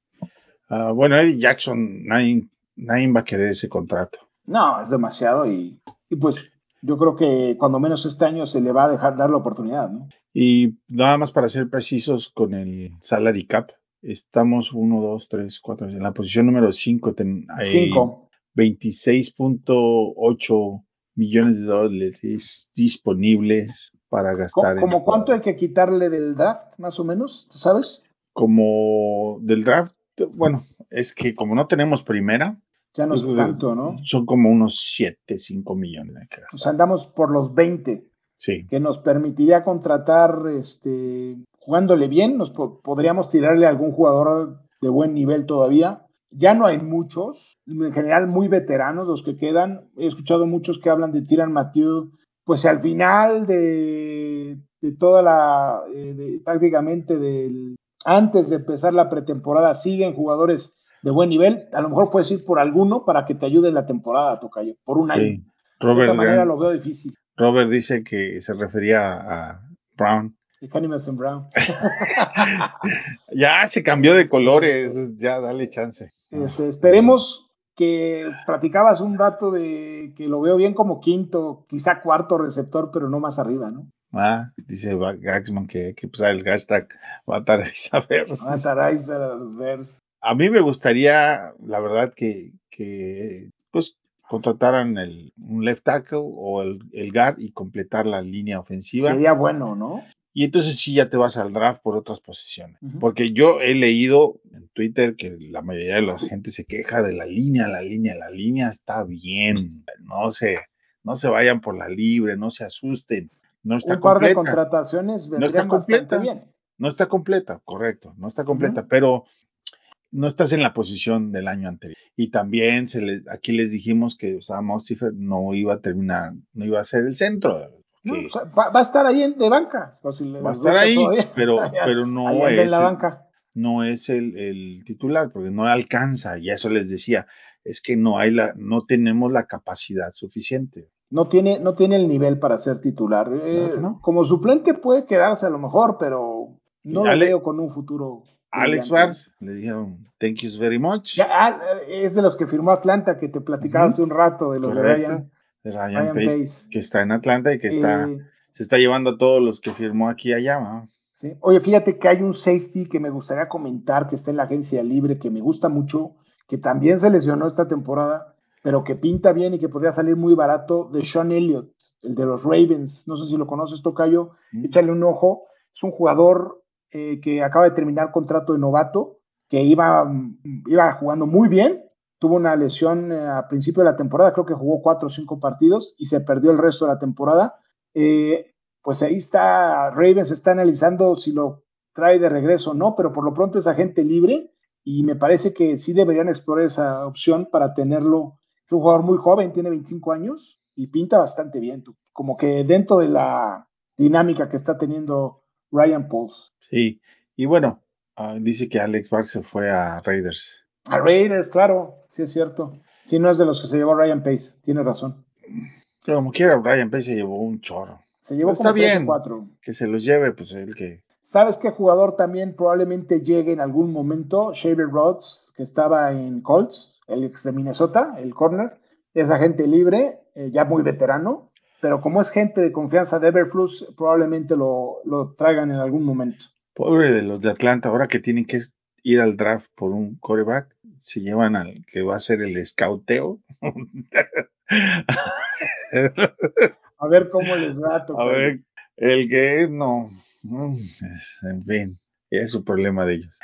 Ah, bueno, Eddie Jackson, nadie, nadie va a querer ese contrato. No, es demasiado y, y pues yo creo que cuando menos este año se le va a dejar dar la oportunidad, ¿no? Y nada más para ser precisos con el salary cap, estamos 1, 2, 3, 4, en la posición número 5 hay Cinco. 26.8 millones de dólares disponibles para gastar. en- ¿Como cuánto hay que quitarle del draft, más o menos? ¿Tú sabes? Como del draft, bueno, es que como no tenemos primera, Ya no es creo que tanto, ¿no? son como unos 7, 5 millones gastar. O sea, andamos por los 20, sí, que nos permitiría contratar, este, jugándole bien, nos po- podríamos tirarle a algún jugador de buen nivel todavía. Ya no hay muchos, en general muy veteranos los que quedan. He escuchado muchos que hablan de Tyrann Mathieu, pues al final de, de toda la, eh, de- prácticamente del, antes de empezar la pretemporada, siguen jugadores de buen nivel. A lo mejor puedes ir por alguno para que te ayude en la temporada, Tocayo, por un año. sí. De Robert, otra manera Grant- lo veo difícil. Robert dice que se refería a Brown. Kenny Mason Brown. Ya se cambió de colores, ya dale chance. Este, esperemos que platicabas un rato de que lo veo bien como quinto, quizá cuarto receptor, pero no más arriba, ¿no? Ah, dice Gaxman que que usar el hashtag matar a mí me gustaría, la verdad, que, que pues contrataran el, un left tackle o el, el guard y completar la línea ofensiva. Sería bueno, ¿no? Y entonces sí ya te vas al draft por otras posiciones. Porque yo he leído en Twitter que la mayoría de la gente se queja de la línea, la línea, la línea está bien. No se, no se vayan por la libre, no se asusten. No está un par de contrataciones vendrían está completa. bien. No está completa, correcto, no está completa, pero no estás en la posición del año anterior. Y también se les, aquí les dijimos que Sam Ostifer no iba a terminar, no iba a ser el centro. No, que o sea, va, va a estar ahí en- de banca. si va a estar ahí, todavía. pero, pero no es, la el, banca. no es el, el titular, porque no alcanza, y eso les decía. es que no hay la, no tenemos la capacidad suficiente. No tiene, no tiene el nivel para ser titular. Eh, no. Como suplente puede quedarse a lo mejor, pero no Ale- lo veo con un futuro. Alex. Vars, le dijeron, thank you very much. Ya, ah, es de los que firmó Atlanta, que te platicaba hace un rato, de los Correcto. de Ryan, de Ryan, Ryan Pace, Pace. que está en Atlanta y que está, Eh, se está llevando a todos los que firmó aquí y allá. ¿no? Sí. Oye, fíjate que hay un safety que me gustaría comentar que está en la agencia libre, que me gusta mucho, que también se lesionó esta temporada, pero que pinta bien y que podría salir muy barato, de Sean Elliott, el de los Ravens. No sé si lo conoces, Tocayo. Mm. Échale un ojo. Es un jugador eh, que acaba de terminar contrato de novato, que iba, mm, iba jugando muy bien. Tuvo una lesión eh, a principio de la temporada, creo que jugó cuatro o cinco partidos y se perdió el resto de la temporada. Eh, pues ahí está, Ravens está analizando si lo trae de regreso o no, pero por lo pronto es agente libre y me parece que sí deberían explorar esa opción para tenerlo. Es un jugador muy joven, tiene 25 años y pinta bastante bien, tú. como que dentro de la dinámica que está teniendo Ryan Pauls. Sí, y bueno, ah, dice que Alex Vars se fue a Raiders. A Raiders, claro, sí es cierto. Sí, no es de los que se llevó Ryan Pace, tiene razón. Pero como quiera, Ryan Pace se llevó un chorro. Se llevó Está como o bien. cuatro. Que se los lleve, pues el que. ¿Sabes qué jugador también probablemente llegue en algún momento? Shaver Rhodes, que estaba en Colts, el ex de Minnesota, el corner. Es agente libre, eh, ya muy veterano, pero como es gente de confianza de Everflux, probablemente lo, lo traigan en algún momento. Pobre de los de Atlanta, ahora que tienen que ir al draft por un coreback, se llevan al que va a ser el escauteo. A ver cómo les va. A ver, el que es, no. Mm, es- en fin, es su problema de ellos.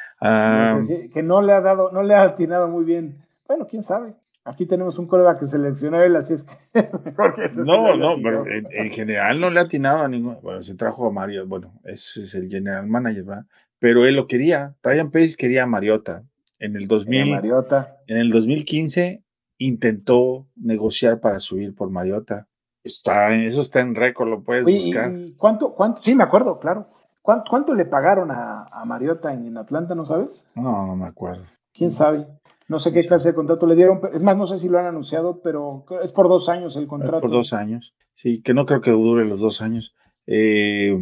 Si- que no le ha dado, no le ha atinado muy bien. Bueno, quién sabe. Aquí tenemos un coreback que seleccionó él, así es que no, no, pero en, en general no le ha atinado a ninguno. Bueno, se trajo a Mario, bueno, ese es el general manager, ¿verdad? Pero él lo quería. Ryan Pace quería a Mariota. En el Era 2000, Mariota. en el 2015 intentó negociar para subir por Mariota. Está, eso está en récord, lo puedes Oye, buscar. ¿y cuánto, cuánto? Sí, me acuerdo, claro. ¿Cuánto, cuánto le pagaron a, a Mariota en, en Atlanta, no sabes? No, no me acuerdo. ¿Quién sabe? No sé qué Sí. clase de contrato le dieron. Es más, no sé si lo han anunciado, pero es por dos años el contrato. Por dos años. Sí, que no creo que dure los dos años. Eh,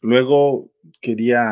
luego quería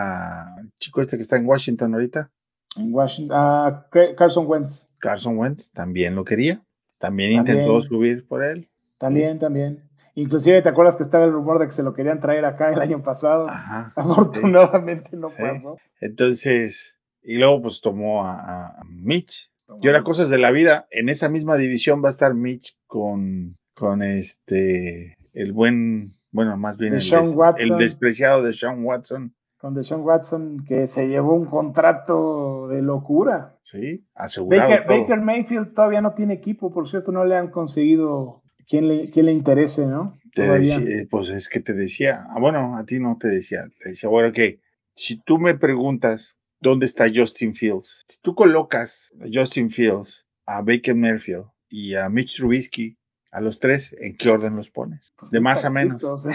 el chico este que está en Washington ahorita, En Washington. ah, Ca- Carson Wentz. Carson Wentz, también lo quería. También, También. intentó subir por él. También, también. Inclusive, ¿te acuerdas que estaba el rumor de que se lo querían traer acá el año pasado? Ajá. Afortunadamente no Sí. pasó. Entonces, y luego pues tomó a, Mitch. Y ahora cosas de la vida, en esa misma división va a estar Mitch con, con este, el buen, bueno, más bien el, des- el despreciado de Sean Watson. Con Deshaun Watson, que se llevó un contrato de locura. Sí, asegurado. Baker, todo. Baker Mayfield todavía no tiene equipo, por cierto, no le han conseguido quien le, quien le interese, ¿no? Te decía, pues es que te decía, ah, bueno, a ti no te decía, te decía, bueno, que si tú me preguntas dónde está Justin Fields, si tú colocas a Justin Fields, a Baker Mayfield y a Mitch Trubisky, a los tres, ¿en qué orden los pones? De más a menos. Parejitos,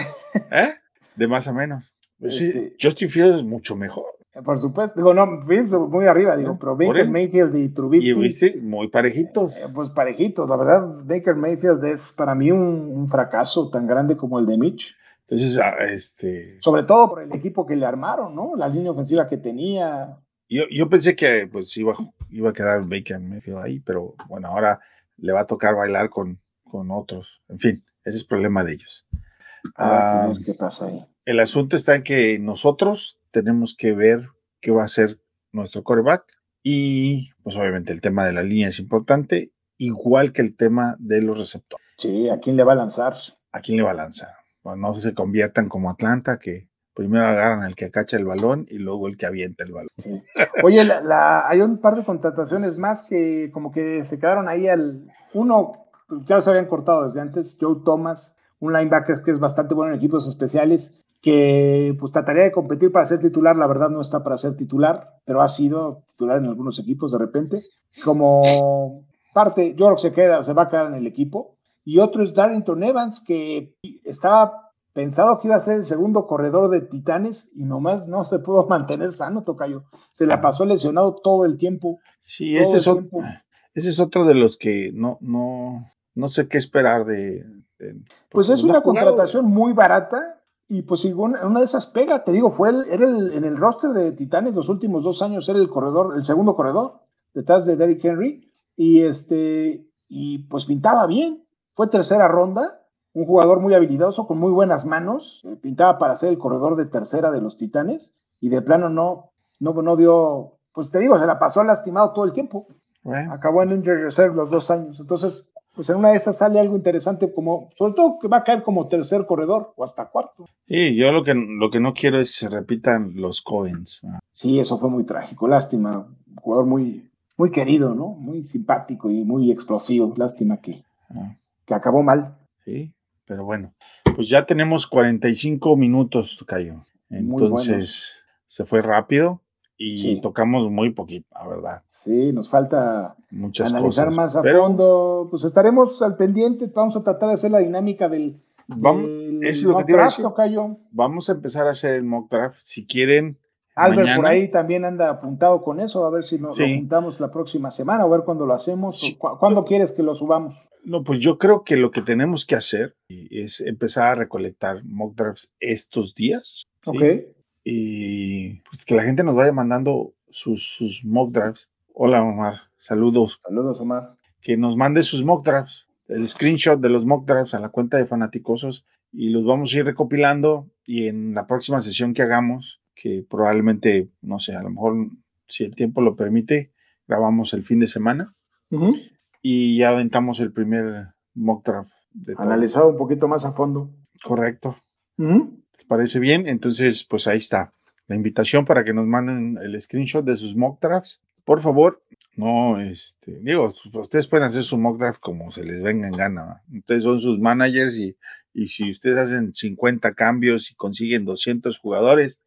¿Eh? De más a menos. Pues sí, Este- Justin Fields es mucho mejor. eh, Por supuesto, digo, no, Fields muy arriba, digo, pero Baker. Mayfield y Trubisky, Y viste, muy parejitos. eh, pues parejitos, la verdad, Baker Mayfield es para mí un, un fracaso tan grande como el de Mitch, Entonces, ah, este, sobre todo por el equipo que le armaron, ¿no? La línea ofensiva que tenía, yo, yo pensé que pues iba, iba a quedar Baker Mayfield ahí, pero bueno, ahora le va a tocar bailar con, con otros. En fin, ese es problema de ellos. habrá Ah, que ver qué pasa ahí. El asunto está en que nosotros tenemos que ver qué va a ser nuestro coreback y pues obviamente el tema de la línea es importante, igual que el tema de los receptores. Sí, ¿a quién le va a lanzar? ¿A quién le va a lanzar? Bueno, no se conviertan como Atlanta, que primero agarran al que acacha el balón y luego el que avienta el balón. Sí. Oye, la, la- hay un par de contrataciones más que como que se quedaron ahí al... Uno, ya se habían cortado desde antes, Joe Thomas, un linebacker que es bastante bueno en equipos especiales, que pues trataría de competir para ser titular, la verdad no está para ser titular, pero ha sido titular en algunos equipos de repente. Como parte, yo creo que se queda, se va a quedar en el equipo. Y otro es Darrington Evans, que estaba pensado que iba a ser el segundo corredor de Titanes y nomás no se pudo mantener sano, Tocayo. Se la pasó lesionado todo el tiempo. Sí, ese es, ese otro de los que no, no, no sé qué esperar de. de pues es no una jugado. contratación muy barata y pues si una, una de esas pega, te digo, fue el, era el, en el roster de Titanes los últimos dos años, era el corredor, el segundo corredor, detrás de Derrick Henry, y este, y pues pintaba bien, fue tercera ronda, un jugador muy habilidoso, con muy buenas manos, eh, pintaba para ser el corredor de tercera de los Titanes, y de plano no, no, no dio, pues te digo, se la pasó lastimado todo el tiempo, Bueno, acabó en Injury Reserve los dos años, entonces pues en una de esas sale algo interesante como, sobre todo que va a caer como tercer corredor o hasta cuarto. sí, yo lo que, lo que no quiero es que se repitan los Coens. Sí, eso fue muy trágico, lástima, un jugador muy, muy querido, ¿no? Muy simpático y muy explosivo, lástima que, Ah, que acabó mal. Sí, pero bueno, pues ya tenemos 45 minutos, Cayo. Entonces, se fue rápido y Sí. tocamos muy poquito, la verdad. Sí, nos falta Muchas analizar cosas. más a pero fondo, pues estaremos al pendiente, vamos a tratar de hacer la dinámica del, Vamos, es lo que mock te iba a decir. Vamos a empezar a hacer el mock draft. Si quieren, Albert mañana. por ahí también anda apuntado con eso, a ver si nos Sí. lo juntamos la próxima semana, a ver cuándo lo hacemos, Sí. o cu- cuándo quieres que lo subamos. No, pues yo creo que lo que tenemos que hacer es empezar a recolectar mock drafts estos días. Y pues que la gente nos vaya mandando sus, sus mock drafts. Hola, Omar. Saludos. saludos Omar. Que nos mande sus mock drafts, el screenshot de los mock drafts a la cuenta de Fanaticosos y los vamos a ir recopilando y en la próxima sesión que hagamos, que probablemente, no sé, a lo mejor si el tiempo lo permite, grabamos el fin de semana y ya aventamos el primer mock draft de todo. Analizado un poquito más a fondo. Correcto. Ujú. ¿Les parece bien? Entonces, pues ahí está. La invitación para que nos manden el screenshot de sus mock drafts. Por favor, no, este, digo, ustedes pueden hacer su mock draft como se les venga en gana. ¿va? Ustedes son sus managers y, y si ustedes hacen 50 cambios y consiguen 200 jugadores,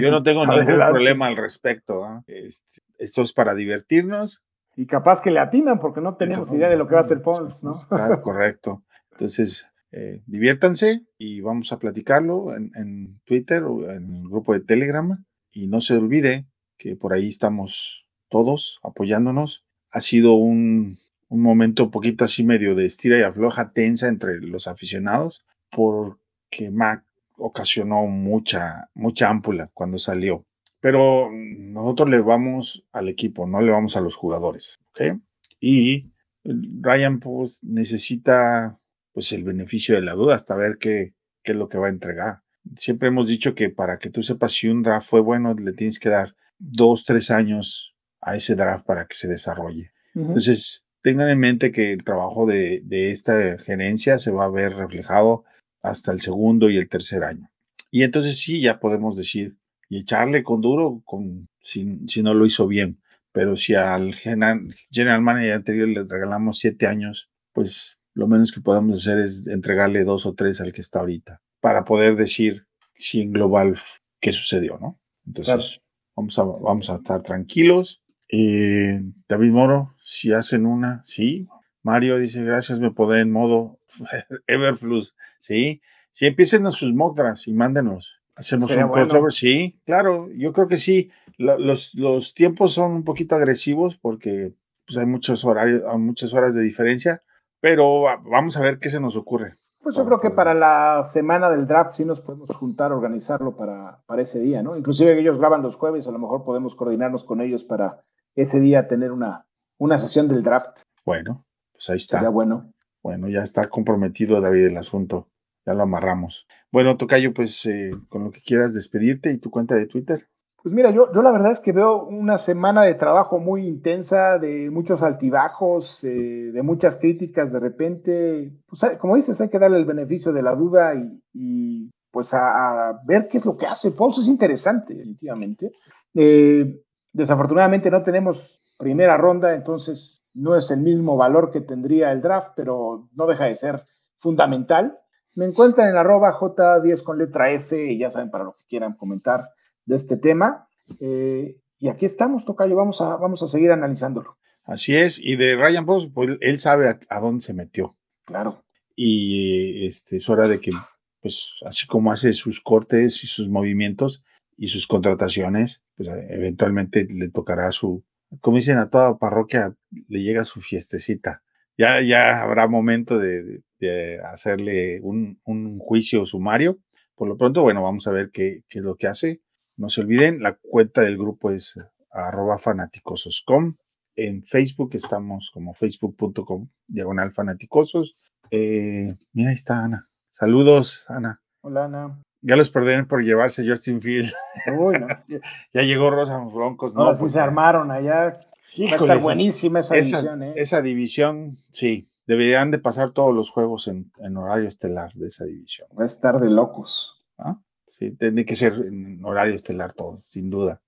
yo no tengo ningún problema al respecto. Este, esto es para divertirnos. Y capaz que le atinan porque no tenemos idea de lo que va a hacer Pons, ¿no? Claro, correcto. Entonces, eh, diviértanse y vamos a platicarlo en, Twitter o en el grupo de Telegram. Y no se olvide que por ahí estamos todos apoyándonos. Ha sido un, un momento un poquito así medio de estira y afloja tensa entre los aficionados porque Mac ocasionó mucha, mucha ámpula cuando salió. Pero nosotros le vamos al equipo, no le vamos a los jugadores. ¿ok? Y Ryan pues necesita pues el beneficio de la duda hasta ver qué, qué es lo que va a entregar. Siempre hemos dicho que para que tú sepas si un draft fue bueno, le tienes que dar dos, tres años a ese draft para que se desarrolle. Entonces, tengan en mente que el trabajo de, de esta gerencia se va a ver reflejado hasta el segundo y el tercer año. Y entonces sí, ya podemos decir, y echarle con duro con, si, si no lo hizo bien. Pero si al general, general manager anterior le regalamos siete años, pues lo menos que podemos hacer es entregarle dos o tres al que está ahorita, para poder decir si en global qué sucedió, ¿no? Entonces, vamos, a, vamos a estar tranquilos. Eh, David Moro, si hacen una, sí. Mario dice, gracias, me podré en modo Everflux, sí. Si empiecen a sus mock drafts y mándenos. Hacemos Sería un bueno. crossover, sí, claro, yo creo que sí. La- los, los tiempos son un poquito agresivos porque pues, hay muchos horarios, hay muchas horas de diferencia, pero va- vamos a ver qué se nos ocurre. Pues yo creo que para la semana del draft sí nos podemos juntar, organizarlo para, para ese día, ¿no? Inclusive ellos graban los jueves, a lo mejor podemos coordinarnos con ellos para ese día tener una, una sesión del draft. Bueno, pues ahí está. Sería bueno. Bueno, ya está comprometido David el asunto. Ya lo amarramos. Bueno, Tocayo, pues eh, con lo que quieras despedirte y tu cuenta de Twitter. Pues mira, yo, yo la verdad es que veo una semana de trabajo muy intensa, de muchos altibajos, eh, de muchas críticas de repente. Pues hay- como dices, hay que darle el beneficio de la duda y, y, pues a, a ver qué es lo que hace. Pauls es interesante, definitivamente. Eh, desafortunadamente no tenemos primera ronda, entonces no es el mismo valor que tendría el draft, pero no deja de ser fundamental. Me encuentran en arroba J10 con letra F y ya saben para lo que quieran comentar de este tema. Eh, y aquí estamos, Tocayo, vamos a, vamos a seguir analizándolo. Así es. Y de Ryan Post, pues él sabe a, a dónde se metió. Claro. Y este, es hora de que, pues, así como hace sus cortes y sus movimientos y sus contrataciones, pues eventualmente le tocará su, como dicen a toda parroquia, le llega su fiestecita. Ya, ya habrá momento de, de hacerle un, un, juicio sumario. Por lo pronto, bueno, vamos a ver qué, qué, es lo que hace. No se olviden, la cuenta del grupo es arroba fanaticososcom. En Facebook estamos como facebook.com diagonal fanaticosos. Eh, mira, ahí está Ana. Saludos, Ana. Hola, Ana. Ya los perdonen por llevarse Justin Field. Uy, no. ya llegó Rosa Broncos. Ahora no, sí pues, se armaron allá. Híjole, estar buenísima esa, esa división, ¿eh? Esa división, sí. Deberían de pasar todos los juegos en, en, horario estelar de esa división. Va a estar de locos. ¿Ah? Sí, tiene que ser en horario estelar todo, sin duda.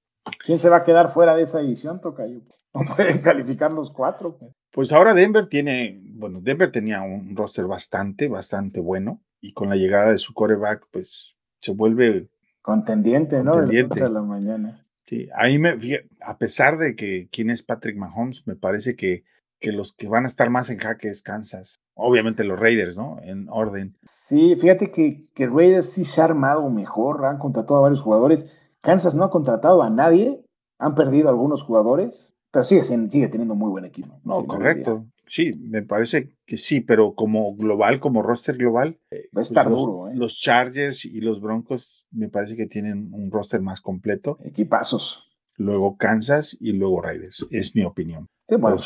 ¿Quién se va a quedar fuera de esa división, Tocayo? No pueden calificar los cuatro. Pues. ahora Denver tiene, bueno, Denver tenía un roster bastante, bastante bueno. Y con la llegada de su coreback, pues se vuelve contendiente, ¿no? Contendiente. De la mañana. Sí, ahí me, a pesar de que quién es Patrick Mahomes, me parece que, que los que van a estar más en jaque es Kansas. Obviamente los Raiders, ¿no? En orden. Sí, fíjate que, que Raiders sí se ha armado mejor, han contratado a varios jugadores. Kansas no ha contratado a nadie, han perdido algunos jugadores, pero sigue, sigue teniendo muy buen equipo. No, correcto. Sí, me parece que sí, pero como global, como roster global, va a pues estar duro. ¿eh? Los Chargers y los Broncos me parece que tienen un roster más completo. Equipazos. Luego Kansas y luego Raiders, es mi opinión. Sí, bueno,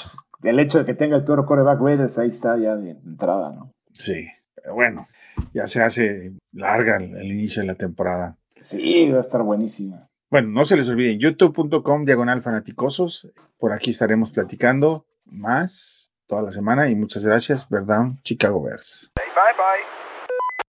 el hecho de que tenga el peor coreback Raiders ahí está ya de entrada, ¿no? Sí, pero bueno, ya se hace larga el, el inicio de la temporada. Sí, va a estar buenísima. Bueno, no se les olviden, youtube.com diagonal fanaticosos. Por aquí estaremos platicando más toda la semana y muchas gracias, ¿verdad? Chicago Bears. Bye bye.